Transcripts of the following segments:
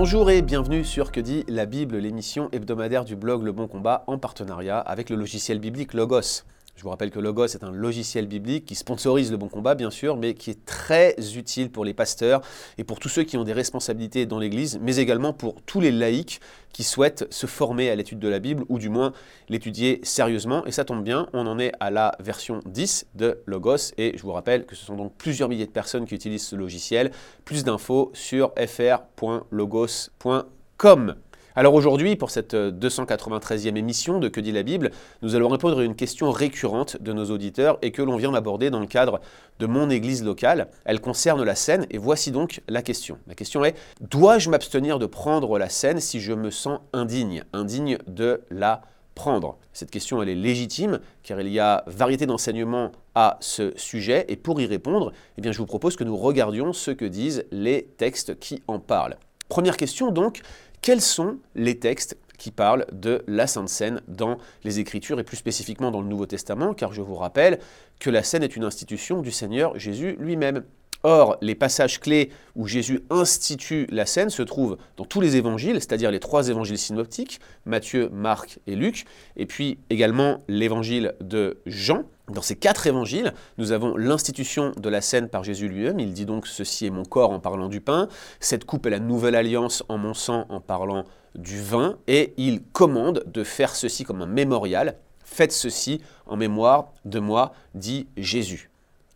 Bonjour et bienvenue sur Que dit la Bible, l'émission hebdomadaire du blog Le Bon Combat en partenariat avec le logiciel biblique Logos. Je vous rappelle que Logos est un logiciel biblique qui sponsorise le bon combat, bien sûr, mais qui est très utile pour les pasteurs et pour tous ceux qui ont des responsabilités dans l'Église, mais également pour tous les laïcs qui souhaitent se former à l'étude de la Bible, ou du moins l'étudier sérieusement. Et ça tombe bien, on en est à la version 10 de Logos, et je vous rappelle que ce sont donc plusieurs milliers de personnes qui utilisent ce logiciel. Plus d'infos sur fr.logos.com. Alors aujourd'hui, pour cette 293e émission de Que dit la Bible, nous allons répondre à une question récurrente de nos auditeurs et que l'on vient d'aborder dans le cadre de mon église locale. Elle concerne la scène et voici donc la question. La question est, dois-je m'abstenir de prendre la scène si je me sens indigne, indigne de la prendre? Cette question, elle est légitime car il y a variété d'enseignements à ce sujet et pour y répondre, eh je vous propose que nous regardions ce que disent les textes qui en parlent. Première question donc, quels sont les textes qui parlent de la Sainte Seine dans les Écritures et plus spécifiquement dans le Nouveau Testament, car je vous rappelle que la Seine est une institution du Seigneur Jésus lui-même. Or, les passages clés où Jésus institue la scène se trouvent dans tous les évangiles, c'est-à-dire les trois évangiles synoptiques, Matthieu, Marc et Luc, et puis également l'évangile de Jean. Dans ces quatre évangiles, nous avons l'institution de la scène par Jésus lui-même. Il dit donc Ceci est mon corps en parlant du pain, cette coupe est la nouvelle alliance en mon sang en parlant du vin, et il commande de faire ceci comme un mémorial. Faites ceci en mémoire de moi, dit Jésus.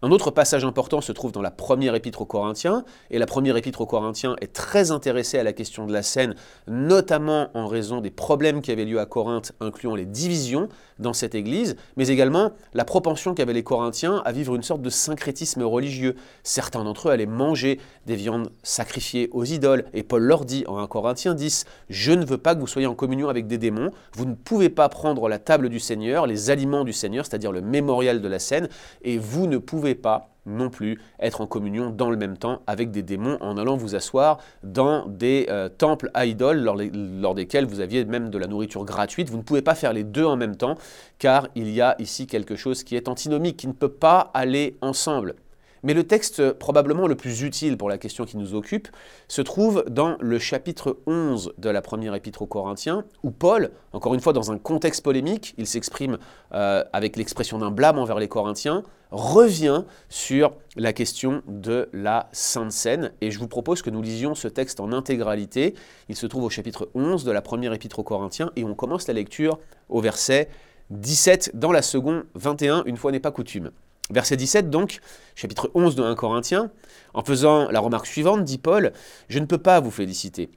Un autre passage important se trouve dans la première épître aux Corinthiens, et la première épître aux Corinthiens est très intéressée à la question de la scène, notamment en raison des problèmes qui avaient lieu à Corinthe, incluant les divisions dans cette église, mais également la propension qu'avaient les Corinthiens à vivre une sorte de syncrétisme religieux. Certains d'entre eux allaient manger des viandes sacrifiées aux idoles, et Paul leur dit en 1 Corinthiens 10, Je ne veux pas que vous soyez en communion avec des démons, vous ne pouvez pas prendre la table du Seigneur, les aliments du Seigneur, c'est-à-dire le mémorial de la scène, et vous ne pouvez pas non plus être en communion dans le même temps avec des démons en allant vous asseoir dans des euh, temples à idoles lors, lors, desquels vous aviez même de la nourriture gratuite. Vous ne pouvez pas faire les deux en même temps car il y a ici quelque chose qui est antinomique, qui ne peut pas aller ensemble. Mais le texte probablement le plus utile pour la question qui nous occupe se trouve dans le chapitre 11 de la première épître aux Corinthiens, où Paul, encore une fois dans un contexte polémique, il s'exprime euh, avec l'expression d'un blâme envers les Corinthiens, revient sur la question de la Sainte Seine. Et je vous propose que nous lisions ce texte en intégralité. Il se trouve au chapitre 11 de la première épître aux Corinthiens, et on commence la lecture au verset 17 dans la seconde 21, une fois n'est pas coutume. Verset 17 donc, chapitre 11 de 1 Corinthiens, en faisant la remarque suivante, dit Paul, Je ne peux pas vous féliciter,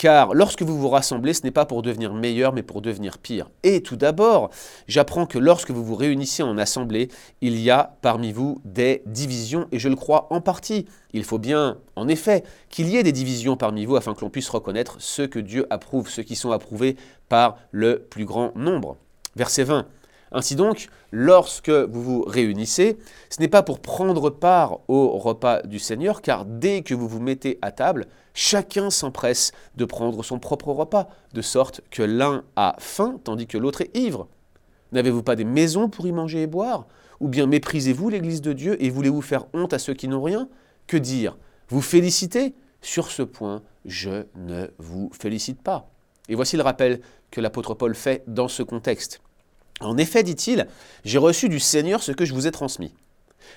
car lorsque vous vous rassemblez, ce n'est pas pour devenir meilleur, mais pour devenir pire. Et tout d'abord, j'apprends que lorsque vous vous réunissez en assemblée, il y a parmi vous des divisions, et je le crois en partie. Il faut bien, en effet, qu'il y ait des divisions parmi vous afin que l'on puisse reconnaître ceux que Dieu approuve, ceux qui sont approuvés par le plus grand nombre. Verset 20. Ainsi donc, lorsque vous vous réunissez, ce n'est pas pour prendre part au repas du Seigneur, car dès que vous vous mettez à table, chacun s'empresse de prendre son propre repas, de sorte que l'un a faim tandis que l'autre est ivre. N'avez-vous pas des maisons pour y manger et boire? Ou bien méprisez-vous l'Église de Dieu et voulez-vous faire honte à ceux qui n'ont rien? Que dire? Vous félicitez? Sur ce point, je ne vous félicite pas. Et voici le rappel que l'apôtre Paul fait dans ce contexte. En effet, dit-il, j'ai reçu du Seigneur ce que je vous ai transmis.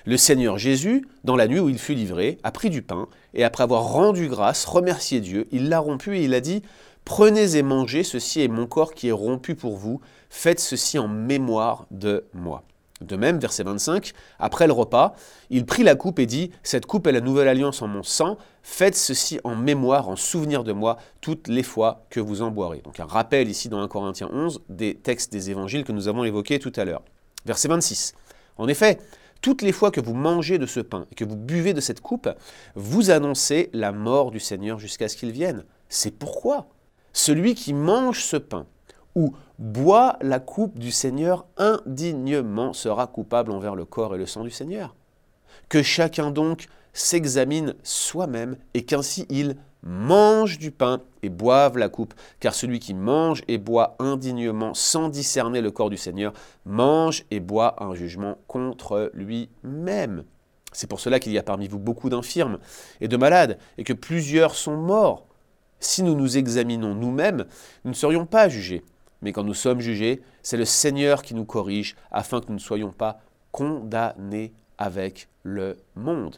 Le Seigneur Jésus, dans la nuit où il fut livré, a pris du pain, et après avoir rendu grâce, remercié Dieu, il l'a rompu et il a dit, Prenez et mangez, ceci est mon corps qui est rompu pour vous, faites ceci en mémoire de moi. De même, verset 25, après le repas, il prit la coupe et dit, Cette coupe est la nouvelle alliance en mon sang, faites ceci en mémoire, en souvenir de moi, toutes les fois que vous en boirez. Donc un rappel ici dans 1 Corinthiens 11 des textes des évangiles que nous avons évoqués tout à l'heure. Verset 26. En effet, toutes les fois que vous mangez de ce pain et que vous buvez de cette coupe, vous annoncez la mort du Seigneur jusqu'à ce qu'il vienne. C'est pourquoi? Celui qui mange ce pain ou boit la coupe du Seigneur indignement sera coupable envers le corps et le sang du Seigneur. Que chacun donc s'examine soi-même et qu'ainsi il mange du pain et boive la coupe, car celui qui mange et boit indignement sans discerner le corps du Seigneur mange et boit un jugement contre lui-même. C'est pour cela qu'il y a parmi vous beaucoup d'infirmes et de malades, et que plusieurs sont morts. Si nous nous examinons nous-mêmes, nous ne serions pas jugés. Mais quand nous sommes jugés, c'est le Seigneur qui nous corrige afin que nous ne soyons pas condamnés avec le monde.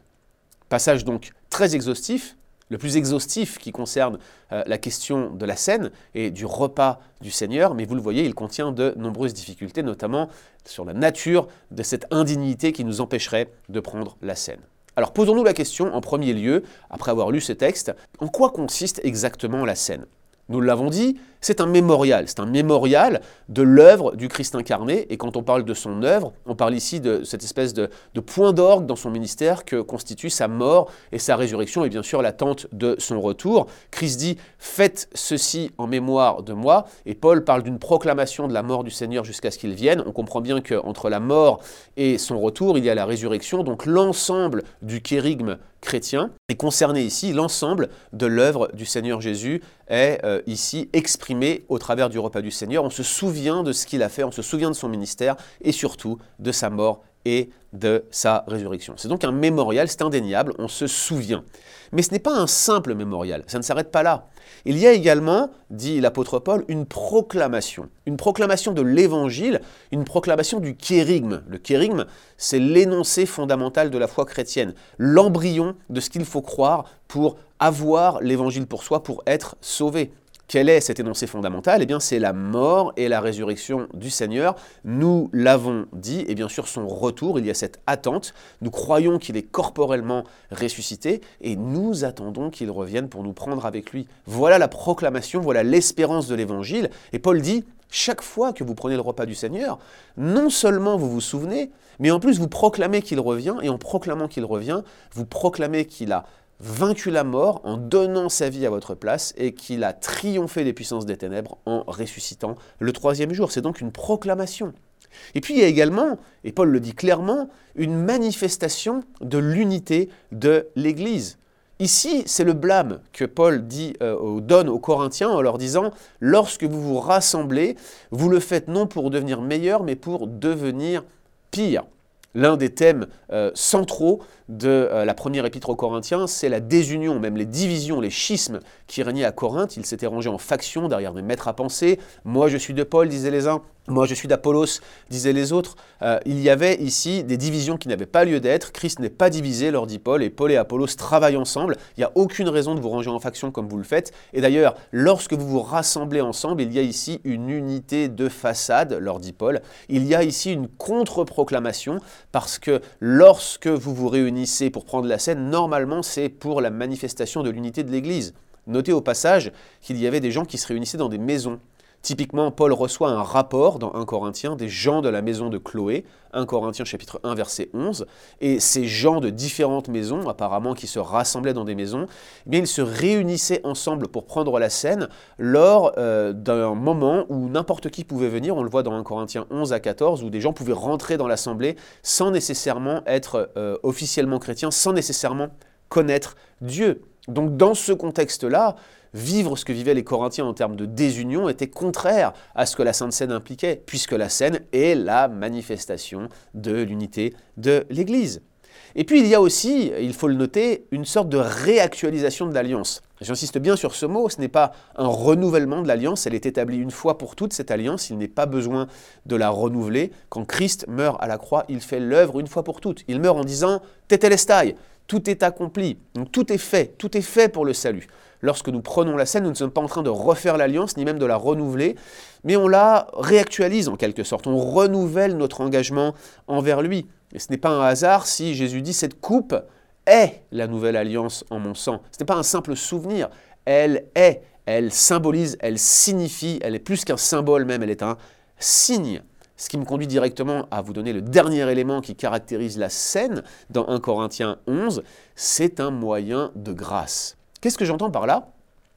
Passage donc très exhaustif, le plus exhaustif qui concerne euh, la question de la scène et du repas du Seigneur, mais vous le voyez, il contient de nombreuses difficultés, notamment sur la nature de cette indignité qui nous empêcherait de prendre la scène. Alors posons-nous la question en premier lieu, après avoir lu ce texte, en quoi consiste exactement la scène? Nous l'avons dit, c'est un mémorial. C'est un mémorial de l'œuvre du Christ incarné. Et quand on parle de son œuvre, on parle ici de cette espèce de, point d'orgue dans son ministère que constitue sa mort et sa résurrection et bien sûr l'attente de son retour. Christ dit Faites ceci en mémoire de moi. Et Paul parle d'une proclamation de la mort du Seigneur jusqu'à ce qu'il vienne. On comprend bien qu'entre la mort et son retour, il y a la résurrection. Donc l'ensemble du kérigme chrétien est concerné ici. L'ensemble de l'œuvre du Seigneur Jésus est euh, ici exprimé au travers du repas du Seigneur. On se souvient de ce qu'il a fait, on se souvient de son ministère et surtout de sa mort et de sa résurrection. C'est donc un mémorial, c'est indéniable, on se souvient. Mais ce n'est pas un simple mémorial, ça ne s'arrête pas là. Il y a également, dit l'apôtre Paul, une proclamation, une proclamation de l'évangile, une proclamation du kérigme. Le kérigme, c'est l'énoncé fondamental de la foi chrétienne, l'embryon de ce qu'il faut croire pour avoir l'évangile pour soi, pour être sauvé. Quel est cet énoncé fondamental? Eh bien, c'est la mort et la résurrection du Seigneur. Nous l'avons dit, et bien sûr son retour, il y a cette attente. Nous croyons qu'il est corporellement ressuscité, et nous attendons qu'il revienne pour nous prendre avec lui. Voilà la proclamation, voilà l'espérance de l'Évangile. Et Paul dit, chaque fois que vous prenez le repas du Seigneur, non seulement vous vous souvenez, mais en plus vous proclamez qu'il revient, et en proclamant qu'il revient, vous proclamez qu'il a vaincu la mort en donnant sa vie à votre place et qu'il a triomphé des puissances des ténèbres en ressuscitant le troisième jour. C'est donc une proclamation. Et puis il y a également, et Paul le dit clairement, une manifestation de l'unité de l'Église. Ici, c'est le blâme que Paul euh, donne aux Corinthiens en leur disant, lorsque vous vous rassemblez, vous le faites non pour devenir meilleur, mais pour devenir pire. L'un des thèmes euh, centraux de euh, la première épître aux Corinthiens, c'est la désunion, même les divisions, les schismes qui régnaient à Corinthe. Ils s'étaient rangés en factions derrière des maîtres à penser. Moi je suis de Paul, disaient les uns. Moi je suis d'Apollos, disaient les autres. Euh, il y avait ici des divisions qui n'avaient pas lieu d'être. Christ n'est pas divisé, leur dit Paul, et Paul et Apollos travaillent ensemble. Il n'y a aucune raison de vous ranger en factions comme vous le faites. Et d'ailleurs, lorsque vous vous rassemblez ensemble, il y a ici une unité de façade, leur dit Paul. Il y a ici une contre-proclamation, parce que lorsque vous vous réunissez pour prendre la scène, normalement c'est pour la manifestation de l'unité de l'Église. Notez au passage qu'il y avait des gens qui se réunissaient dans des maisons. Typiquement, Paul reçoit un rapport dans 1 Corinthiens des gens de la maison de Chloé, 1 Corinthiens chapitre 1 verset 11, et ces gens de différentes maisons, apparemment qui se rassemblaient dans des maisons, eh ils se réunissaient ensemble pour prendre la scène lors euh, d'un moment où n'importe qui pouvait venir, on le voit dans 1 Corinthiens 11 à 14, où des gens pouvaient rentrer dans l'assemblée sans nécessairement être euh, officiellement chrétiens, sans nécessairement connaître Dieu. Donc dans ce contexte-là, vivre ce que vivaient les Corinthiens en termes de désunion était contraire à ce que la Sainte Seine impliquait, puisque la Seine est la manifestation de l'unité de l'Église. Et puis il y a aussi, il faut le noter, une sorte de réactualisation de l'alliance. J'insiste bien sur ce mot, ce n'est pas un renouvellement de l'alliance, elle est établie une fois pour toutes, cette alliance, il n'est pas besoin de la renouveler. Quand Christ meurt à la croix, il fait l'œuvre une fois pour toutes. Il meurt en disant Tetelestai, tout est accompli, donc tout est fait, tout est fait pour le salut. Lorsque nous prenons la scène, nous ne sommes pas en train de refaire l'alliance, ni même de la renouveler, mais on la réactualise en quelque sorte, on renouvelle notre engagement envers lui. Et ce n'est pas un hasard si Jésus dit cette coupe est la nouvelle alliance en mon sang. Ce n'est pas un simple souvenir, elle est, elle symbolise, elle signifie, elle est plus qu'un symbole même, elle est un signe. Ce qui me conduit directement à vous donner le dernier élément qui caractérise la scène dans 1 Corinthiens 11, c'est un moyen de grâce. Qu'est-ce que j'entends par là?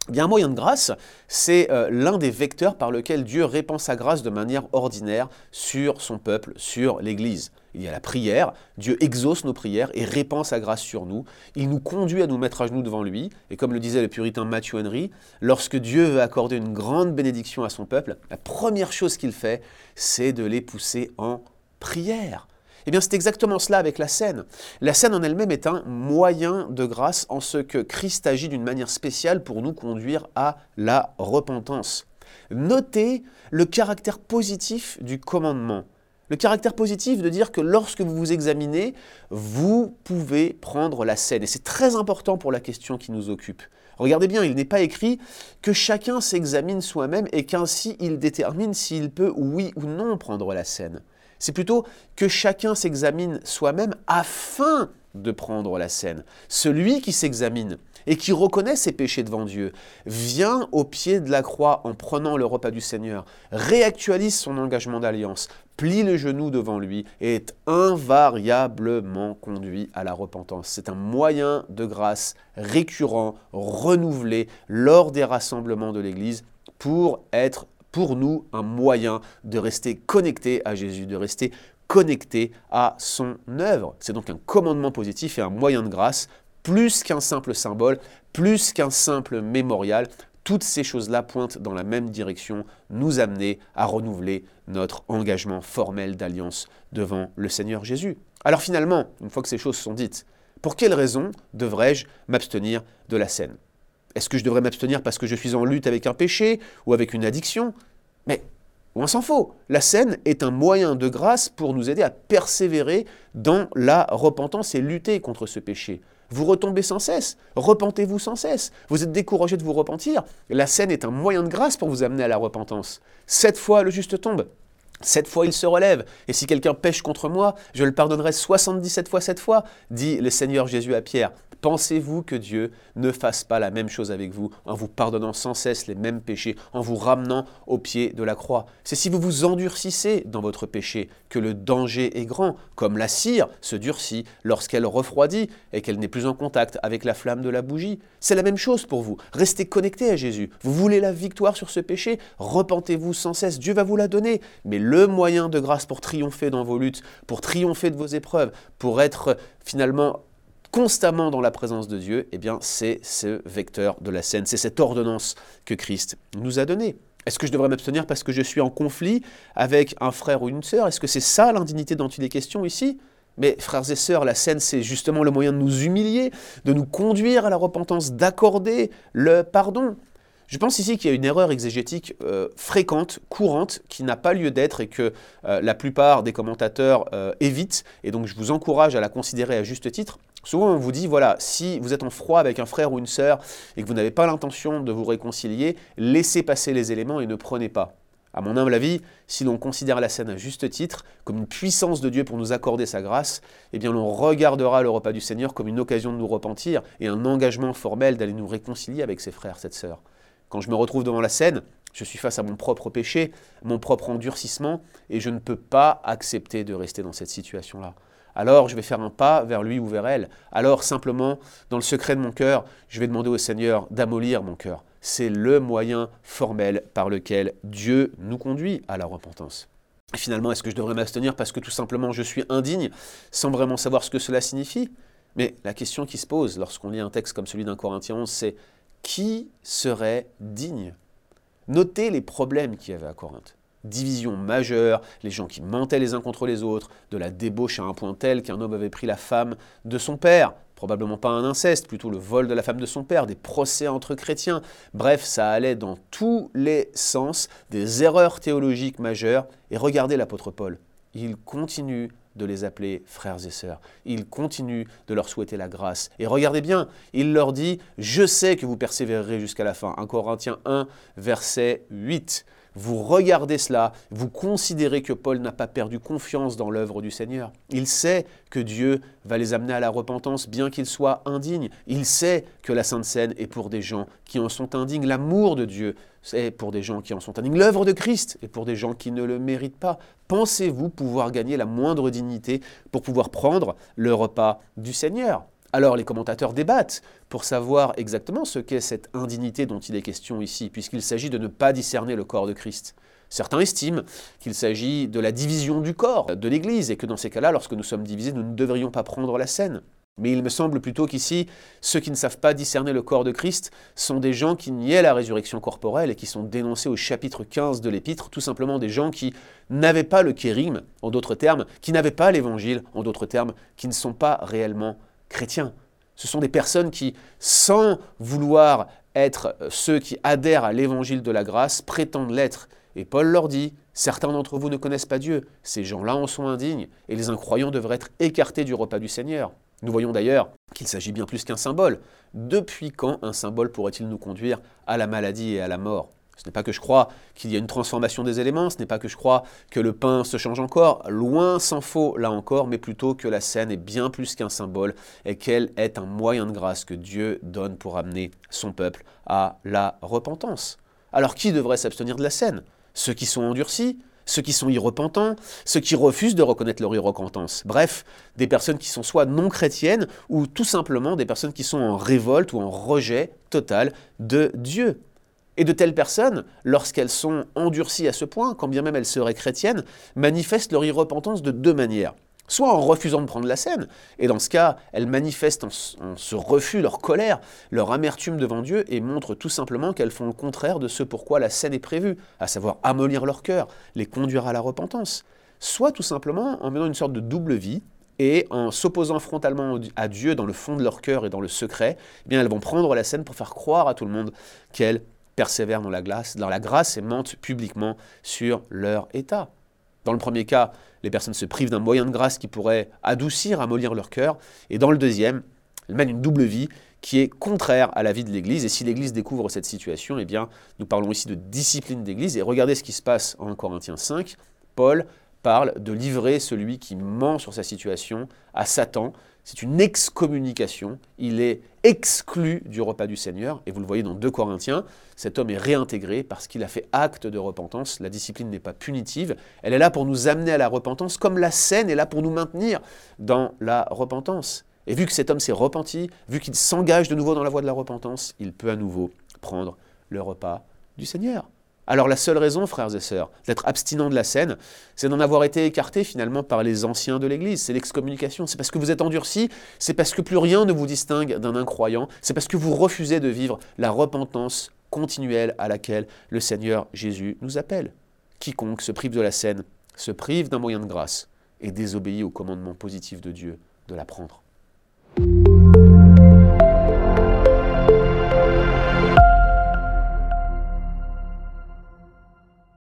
Eh Bien, un moyen de grâce, c'est euh, l'un des vecteurs par lequel Dieu répand sa grâce de manière ordinaire sur son peuple, sur l'Église. Il y a la prière, Dieu exauce nos prières et répand sa grâce sur nous. Il nous conduit à nous mettre à genoux devant lui. Et comme le disait le puritain Matthew Henry, lorsque Dieu veut accorder une grande bénédiction à son peuple, la première chose qu'il fait, c'est de les pousser en prière. Eh bien, c'est exactement cela avec la scène. La scène en elle-même est un moyen de grâce en ce que Christ agit d'une manière spéciale pour nous conduire à la repentance. Notez le caractère positif du commandement. Le caractère positif de dire que lorsque vous vous examinez, vous pouvez prendre la scène. Et c'est très important pour la question qui nous occupe. Regardez bien, il n'est pas écrit que chacun s'examine soi-même et qu'ainsi il détermine s'il peut, oui ou non, prendre la scène. C'est plutôt que chacun s'examine soi-même afin de prendre la scène. Celui qui s'examine et qui reconnaît ses péchés devant Dieu vient au pied de la croix en prenant le repas du Seigneur, réactualise son engagement d'alliance, plie le genou devant lui et est invariablement conduit à la repentance. C'est un moyen de grâce récurrent, renouvelé lors des rassemblements de l'Église pour être pour nous un moyen de rester connecté à Jésus, de rester connecté à son œuvre. C'est donc un commandement positif et un moyen de grâce, plus qu'un simple symbole, plus qu'un simple mémorial. Toutes ces choses-là pointent dans la même direction, nous amener à renouveler notre engagement formel d'alliance devant le Seigneur Jésus. Alors finalement, une fois que ces choses sont dites, pour quelle raison devrais-je m'abstenir de la scène? Est-ce que je devrais m'abstenir parce que je suis en lutte avec un péché ou avec une addiction? Mais on s'en faut. La scène est un moyen de grâce pour nous aider à persévérer dans la repentance et lutter contre ce péché. Vous retombez sans cesse, repentez-vous sans cesse. Vous êtes découragé de vous repentir. La scène est un moyen de grâce pour vous amener à la repentance. Sept fois le juste tombe. Sept fois il se relève, et si quelqu'un pêche contre moi, je le pardonnerai 77 fois sept fois, dit le Seigneur Jésus à Pierre. Pensez-vous que Dieu ne fasse pas la même chose avec vous en vous pardonnant sans cesse les mêmes péchés, en vous ramenant au pied de la croix? C'est si vous vous endurcissez dans votre péché que le danger est grand, comme la cire se durcit lorsqu'elle refroidit et qu'elle n'est plus en contact avec la flamme de la bougie. C'est la même chose pour vous. Restez connecté à Jésus. Vous voulez la victoire sur ce péché? Repentez-vous sans cesse. Dieu va vous la donner. Mais le moyen de grâce pour triompher dans vos luttes, pour triompher de vos épreuves, pour être finalement constamment dans la présence de Dieu, eh bien c'est ce vecteur de la scène, c'est cette ordonnance que Christ nous a donnée. Est-ce que je devrais m'abstenir parce que je suis en conflit avec un frère ou une sœur? Est-ce que c'est ça l'indignité dont il est question ici? Mais frères et sœurs, la scène, c'est justement le moyen de nous humilier, de nous conduire à la repentance, d'accorder le pardon. Je pense ici qu'il y a une erreur exégétique euh, fréquente, courante, qui n'a pas lieu d'être et que euh, la plupart des commentateurs euh, évitent. Et donc je vous encourage à la considérer à juste titre. Souvent on vous dit, voilà, si vous êtes en froid avec un frère ou une sœur et que vous n'avez pas l'intention de vous réconcilier, laissez passer les éléments et ne prenez pas. À mon humble avis, si l'on considère la scène à juste titre, comme une puissance de Dieu pour nous accorder sa grâce, eh bien l'on regardera le repas du Seigneur comme une occasion de nous repentir et un engagement formel d'aller nous réconcilier avec ses frères, cette sœur. Quand je me retrouve devant la scène, je suis face à mon propre péché, mon propre endurcissement, et je ne peux pas accepter de rester dans cette situation-là. Alors je vais faire un pas vers lui ou vers elle. Alors simplement, dans le secret de mon cœur, je vais demander au Seigneur d'amollir mon cœur. C'est le moyen formel par lequel Dieu nous conduit à la repentance. Finalement, est-ce que je devrais m'abstenir parce que tout simplement je suis indigne, sans vraiment savoir ce que cela signifie? Mais la question qui se pose lorsqu'on lit un texte comme celui d'un Corinthien 11, c'est qui serait digne Notez les problèmes qu'il y avait à Corinthe. Division majeure, les gens qui mentaient les uns contre les autres, de la débauche à un point tel qu'un homme avait pris la femme de son père, probablement pas un inceste, plutôt le vol de la femme de son père, des procès entre chrétiens. Bref, ça allait dans tous les sens, des erreurs théologiques majeures. Et regardez l'apôtre Paul, il continue de les appeler frères et sœurs. Il continue de leur souhaiter la grâce. Et regardez bien, il leur dit, je sais que vous persévérerez jusqu'à la fin. 1 Corinthiens 1, verset 8 vous regardez cela, vous considérez que Paul n'a pas perdu confiance dans l'œuvre du Seigneur. Il sait que Dieu va les amener à la repentance, bien qu'ils soient indignes. Il sait que la Sainte Seine est pour des gens qui en sont indignes. L'amour de Dieu est pour des gens qui en sont indignes. L'œuvre de Christ est pour des gens qui ne le méritent pas. Pensez-vous pouvoir gagner la moindre dignité pour pouvoir prendre le repas du Seigneur? Alors les commentateurs débattent pour savoir exactement ce qu'est cette indignité dont il est question ici, puisqu'il s'agit de ne pas discerner le corps de Christ. Certains estiment qu'il s'agit de la division du corps de l'Église, et que dans ces cas-là, lorsque nous sommes divisés, nous ne devrions pas prendre la scène. Mais il me semble plutôt qu'ici, ceux qui ne savent pas discerner le corps de Christ sont des gens qui niaient la résurrection corporelle et qui sont dénoncés au chapitre 15 de l'Épître, tout simplement des gens qui n'avaient pas le kérim, en d'autres termes, qui n'avaient pas l'Évangile, en d'autres termes, qui ne sont pas réellement chrétiens. Ce sont des personnes qui, sans vouloir être ceux qui adhèrent à l'Évangile de la grâce, prétendent l'être. Et Paul leur dit, certains d'entre vous ne connaissent pas Dieu, ces gens-là en sont indignes, et les incroyants devraient être écartés du repas du Seigneur. Nous voyons d'ailleurs qu'il s'agit bien plus qu'un symbole. Depuis quand un symbole pourrait-il nous conduire à la maladie et à la mort? Ce n'est pas que je crois qu'il y a une transformation des éléments, ce n'est pas que je crois que le pain se change encore, loin s'en faut là encore, mais plutôt que la scène est bien plus qu'un symbole et qu'elle est un moyen de grâce que Dieu donne pour amener son peuple à la repentance. Alors qui devrait s'abstenir de la scène? Ceux qui sont endurcis ceux qui sont irrepentants, ceux qui refusent de reconnaître leur irrepentance. Bref, des personnes qui sont soit non chrétiennes ou tout simplement des personnes qui sont en révolte ou en rejet total de Dieu. Et de telles personnes, lorsqu'elles sont endurcies à ce point, quand bien même elles seraient chrétiennes, manifestent leur irrepentance de deux manières. Soit en refusant de prendre la scène, et dans ce cas, elles manifestent en, ce refus leur colère, leur amertume devant Dieu, et montrent tout simplement qu'elles font le contraire de ce pourquoi la scène est prévue, à savoir amollir leur cœur, les conduire à la repentance, soit tout simplement en menant une sorte de double vie, et en s'opposant frontalement à Dieu dans le fond de leur cœur et dans le secret, eh bien elles vont prendre la scène pour faire croire à tout le monde qu'elles persévèrent dans la, grâce et mentent publiquement sur leur état. Dans le premier cas, les personnes se privent d'un moyen de grâce qui pourrait adoucir, amollir leur cœur. Et dans le deuxième, elles mènent une double vie qui est contraire à la vie de l'Église. Et si l'Église découvre cette situation, eh bien, nous parlons ici de discipline d'Église. Et regardez ce qui se passe en Corinthiens 5. Paul parle de livrer celui qui ment sur sa situation à Satan. C'est une excommunication. Il est exclu du repas du Seigneur. Et vous le voyez dans 2 Corinthiens, cet homme est réintégré parce qu'il a fait acte de repentance. La discipline n'est pas punitive. Elle est là pour nous amener à la repentance, comme la scène est là pour nous maintenir dans la repentance. Et vu que cet homme s'est repenti, vu qu'il s'engage de nouveau dans la voie de la repentance, il peut à nouveau prendre le repas du Seigneur. Alors la seule raison, frères et sœurs, d'être abstinent de la scène, c'est d'en avoir été écarté finalement par les anciens de l'Église. C'est l'excommunication. C'est parce que vous êtes endurcis, c'est parce que plus rien ne vous distingue d'un incroyant, c'est parce que vous refusez de vivre la repentance continuelle à laquelle le Seigneur Jésus nous appelle. Quiconque se prive de la scène se prive d'un moyen de grâce et désobéit au commandement positif de Dieu de la prendre.